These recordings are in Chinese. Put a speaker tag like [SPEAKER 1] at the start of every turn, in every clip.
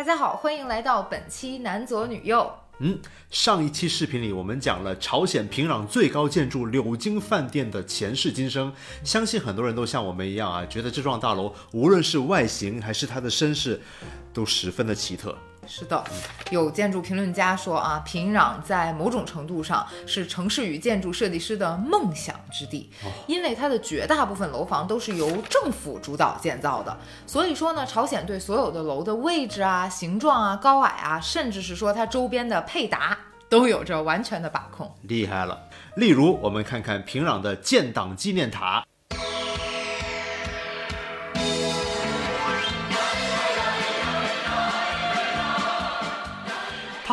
[SPEAKER 1] 大家好，欢迎来到本期男左女右。
[SPEAKER 2] 嗯，上一期视频里我们讲了朝鲜平壤最高建筑柳京饭店的前世今生，相信很多人都像我们一样啊，觉得这幢大楼无论是外形还是它的身世，都十分的奇特。
[SPEAKER 1] 是的，有建筑评论家说啊，平壤在某种程度上是城市与建筑设计师的梦想之地，因为它的绝大部分楼房都是由政府主导建造的。所以说呢，朝鲜对所有的楼的位置啊、形状啊、高矮啊，甚至是说它周边的配搭，都有着完全的把控。
[SPEAKER 2] 厉害了！例如，我们看看平壤的建党纪念塔。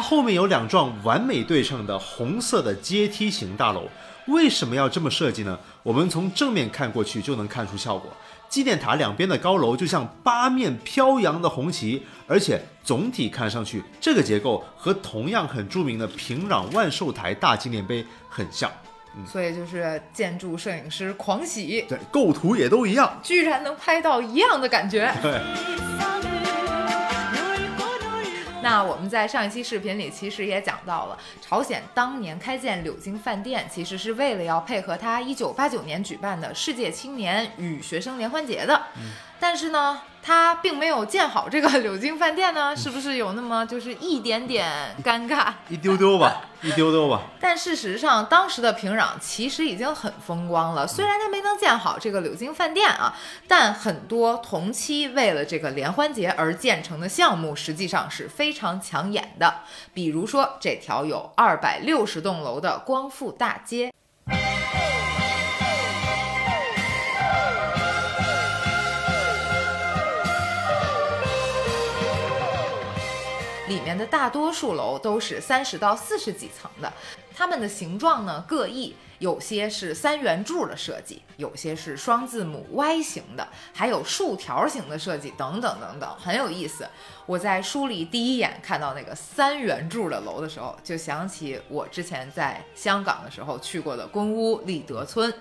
[SPEAKER 2] 后面有两幢完美对称的红色的阶梯型大楼，为什么要这么设计呢？我们从正面看过去就能看出效果。纪念塔两边的高楼就像八面飘扬的红旗，而且总体看上去，这个结构和同样很著名的平壤万寿台大纪念碑很像。
[SPEAKER 1] 所以就是建筑摄影师狂喜，
[SPEAKER 2] 对，构图也都一样，
[SPEAKER 1] 居然能拍到一样的感觉。
[SPEAKER 2] 对。
[SPEAKER 1] 那我们在上一期视频里其实也讲到了，朝鲜当年开建柳京饭店，其实是为了要配合他一九八九年举办的世界青年与学生联欢节的。但是呢，他并没有建好这个柳京饭店呢，是不是有那么就是一点点尴尬？
[SPEAKER 2] 一丢丢吧，一丢丢吧。
[SPEAKER 1] 但事实上，当时的平壤其实已经很风光了。虽然他没能建好这个柳京饭店啊，但很多同期为了这个联欢节而建成的项目，实际上是非常抢眼的。比如说这条有二百六十栋楼的光复大街。里面的大多数楼都是三十到四十几层的，它们的形状呢各异，有些是三圆柱的设计，有些是双字母 Y 型的，还有竖条形的设计等等等等，很有意思。我在书里第一眼看到那个三圆柱的楼的时候，就想起我之前在香港的时候去过的公屋立德村。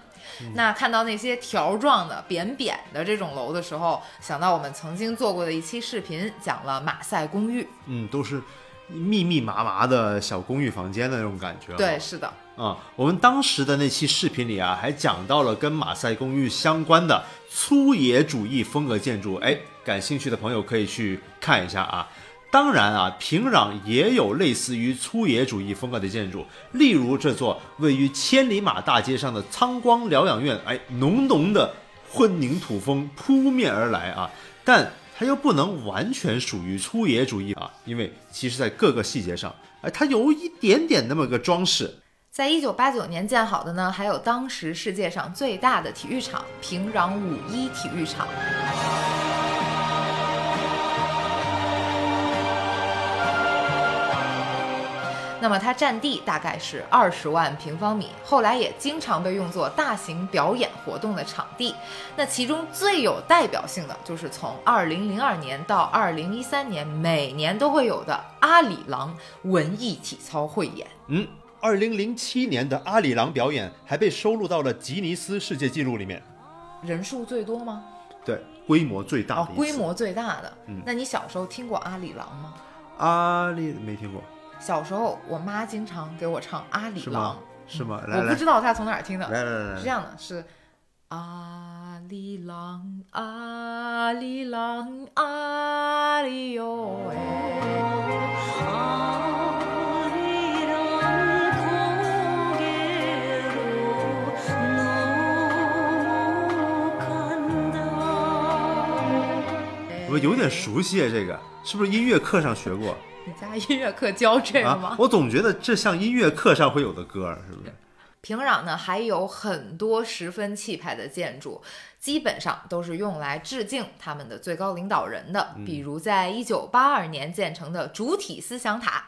[SPEAKER 1] 那看到那些条状的扁扁的这种楼的时候，想到我们曾经做过的一期视频，讲了马赛公寓。
[SPEAKER 2] 嗯，都是密密麻麻的小公寓房间的那种感觉。
[SPEAKER 1] 对，是的。
[SPEAKER 2] 啊，我们当时的那期视频里啊，还讲到了跟马赛公寓相关的粗野主义风格建筑。哎，感兴趣的朋友可以去看一下啊。当然啊，平壤也有类似于粗野主义风格的建筑，例如这座位于千里马大街上的苍光疗养院，哎，浓浓的混凝土风扑面而来啊，但它又不能完全属于粗野主义啊，因为其实在各个细节上，哎，它有一点点那么个装饰。
[SPEAKER 1] 在一九八九年建好的呢，还有当时世界上最大的体育场——平壤五一体育场。那么它占地大概是二十万平方米，后来也经常被用作大型表演活动的场地。那其中最有代表性的就是从二零零二年到二零一三年每年都会有的阿里郎文艺体操汇演。
[SPEAKER 2] 嗯，二零零七年的阿里郎表演还被收录到了吉尼斯世界纪录里面。
[SPEAKER 1] 人数最多吗？
[SPEAKER 2] 对，规模最大。
[SPEAKER 1] 哦，规模最大的。嗯，那你小时候听过阿里郎吗？
[SPEAKER 2] 阿里没听过。
[SPEAKER 1] 小时候，我妈经常给我唱《阿里郎》，
[SPEAKER 2] 是吗？
[SPEAKER 1] 我不知道她从哪儿听的。
[SPEAKER 2] 来来来，
[SPEAKER 1] 是这样的，是阿里郎，阿里郎，阿里哟哎。
[SPEAKER 2] 我有点熟悉啊，这个是不是音乐课上学过？
[SPEAKER 1] 你家音乐课教这个吗？
[SPEAKER 2] 我总觉得这像音乐课上会有的歌，是不是？
[SPEAKER 1] 平壤呢还有很多十分气派的建筑，基本上都是用来致敬他们的最高领导人的。比如在一九八二年建成的主体思想塔，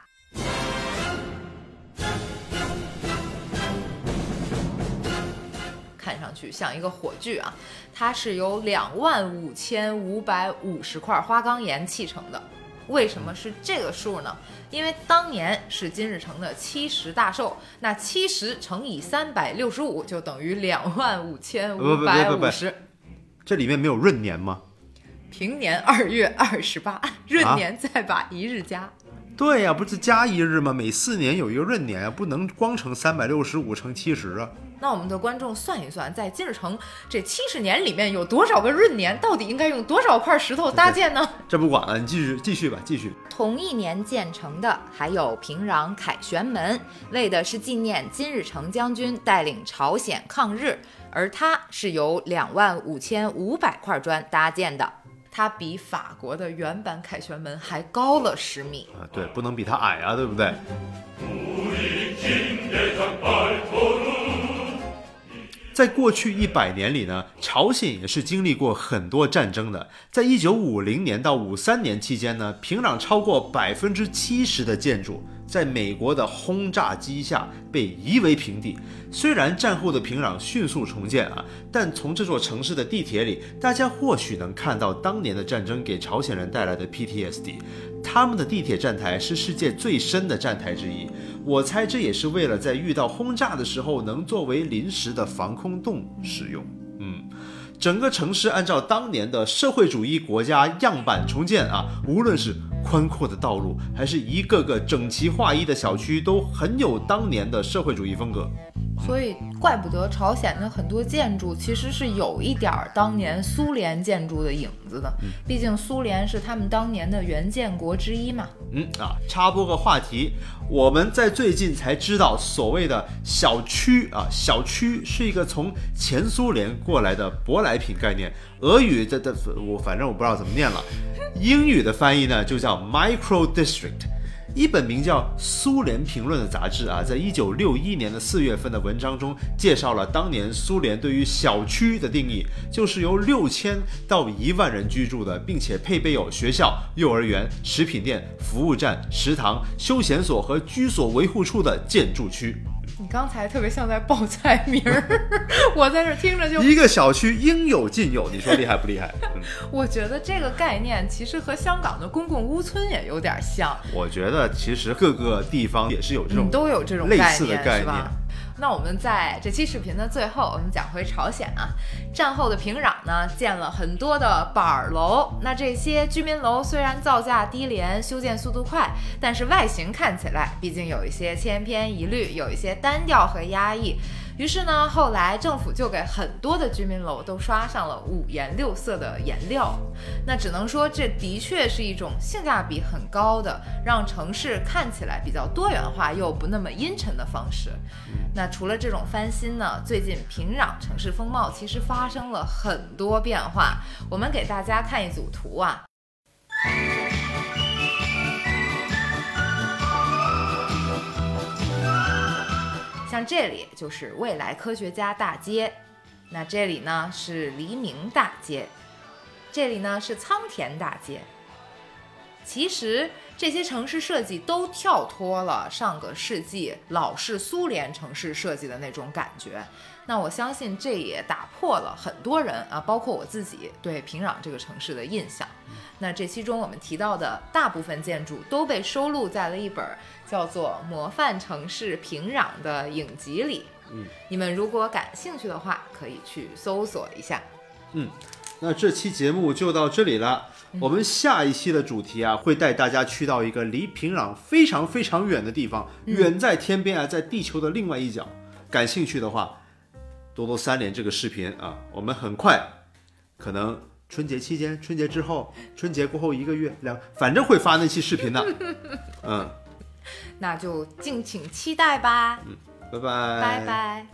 [SPEAKER 1] 看上去像一个火炬啊，它是由两万五千五百五十块花岗岩砌成的。为什么是这个数呢？因为当年是金日成的七十大寿，那七十乘以三百六十五就等于两万五千五百五十。
[SPEAKER 2] 这里面没有闰年吗？
[SPEAKER 1] 平年二月二十八，闰
[SPEAKER 2] 啊
[SPEAKER 1] 年再把一日加。
[SPEAKER 2] 对呀、不是加一日吗？每四年有一个闰年啊，不能光乘三百六十五乘七十啊。
[SPEAKER 1] 那我们的观众算一算，在金日成这七十年里面有多少个闰年？到底应该用多少块石头搭建呢？
[SPEAKER 2] 这不管了，你继续继续吧，继续。
[SPEAKER 1] 同一年建成的还有平壤凯旋门，为的是纪念金日成将军带领朝鲜抗日，而它是由两万五千五百块砖搭建的，它比法国的原版凯旋门还高了十米。
[SPEAKER 2] 啊，对，不能比它矮啊，对不对？在过去一百年里呢，朝鲜也是经历过很多战争的。在一九五零年到五三年期间呢，平壤超过百分之七十的建筑在美国的轰炸机下被夷为平地。虽然战后的平壤迅速重建啊，但从这座城市的地铁里，大家或许能看到当年的战争给朝鲜人带来的 PTSD。他们的地铁站台是世界最深的站台之一，我猜这也是为了在遇到轰炸的时候能作为临时的防空洞使用。嗯，整个城市按照当年的社会主义国家样板重建啊，无论是宽阔的道路，还是一个个整齐划一的小区，都很有当年的社会主义风格。
[SPEAKER 1] 所以，怪不得朝鲜的很多建筑其实是有一点儿当年苏联建筑的影子的，毕竟苏联是他们当年的原建国之一嘛。
[SPEAKER 2] 嗯啊，插播个话题，我们在最近才知道，所谓的小区啊，小区是一个从前苏联过来的舶来品概念。俄语这这我反正我不知道怎么念了，英语的翻译呢就叫 micro district。一本名叫《苏联评论》的杂志啊，在一九六一年的四月份的文章中，介绍了当年苏联对于小区的定义，就是由六千到一万人居住的，并且配备有学校、幼儿园、食品店、服务站、食堂、休闲所和居所维护处的建筑区。
[SPEAKER 1] 你刚才特别像在报菜名儿，我在这听着就，
[SPEAKER 2] 一个小区应有尽有，你说厉害不厉害？嗯，
[SPEAKER 1] 我觉得这个概念其实和香港的公共屋村也有点像，
[SPEAKER 2] 我觉得其实各个地方也是有这种
[SPEAKER 1] 嗯，都有这种
[SPEAKER 2] 类，似的概念？
[SPEAKER 1] 那我们在这期视频的最后，我们讲回朝鲜啊。战后的平壤呢，建了很多的板儿楼。那这些居民楼虽然造价低廉，修建速度快，但是外形看起来毕竟有一些千篇一律，有一些单调和压抑。于是呢，后来政府就给很多的居民楼都刷上了五颜六色的颜料。那只能说，这的确是一种性价比很高的，让城市看起来比较多元化又不那么阴沉的方式。那除了这种翻新呢，最近平壤城市风貌其实发生了很多变化。我们给大家看一组图啊。像这里就是未来科学家大街，那这里呢是黎明大街，这里呢是仓田大街。其实这些城市设计都跳脱了上个世纪老式苏联城市设计的那种感觉。那我相信这也打破了很多人啊，包括我自己对平壤这个城市的印象。那这期中我们提到的大部分建筑都被收录在了一本叫做《模范城市平壤》的影集里。
[SPEAKER 2] 嗯，
[SPEAKER 1] 你们如果感兴趣的话，可以去搜索一下。
[SPEAKER 2] 嗯那这期节目就到这里了。我们下一期的主题啊，会带大家去到一个离平壤非常非常远的地方，远在天边啊，在地球的另外一角。感兴趣的话，多多三连这个视频啊，我们很快，可能春节期间、春节之后、春节过后一个月两，反正会发那期视频的。嗯，
[SPEAKER 1] 那就敬请期待吧，嗯
[SPEAKER 2] 拜拜，
[SPEAKER 1] 拜拜。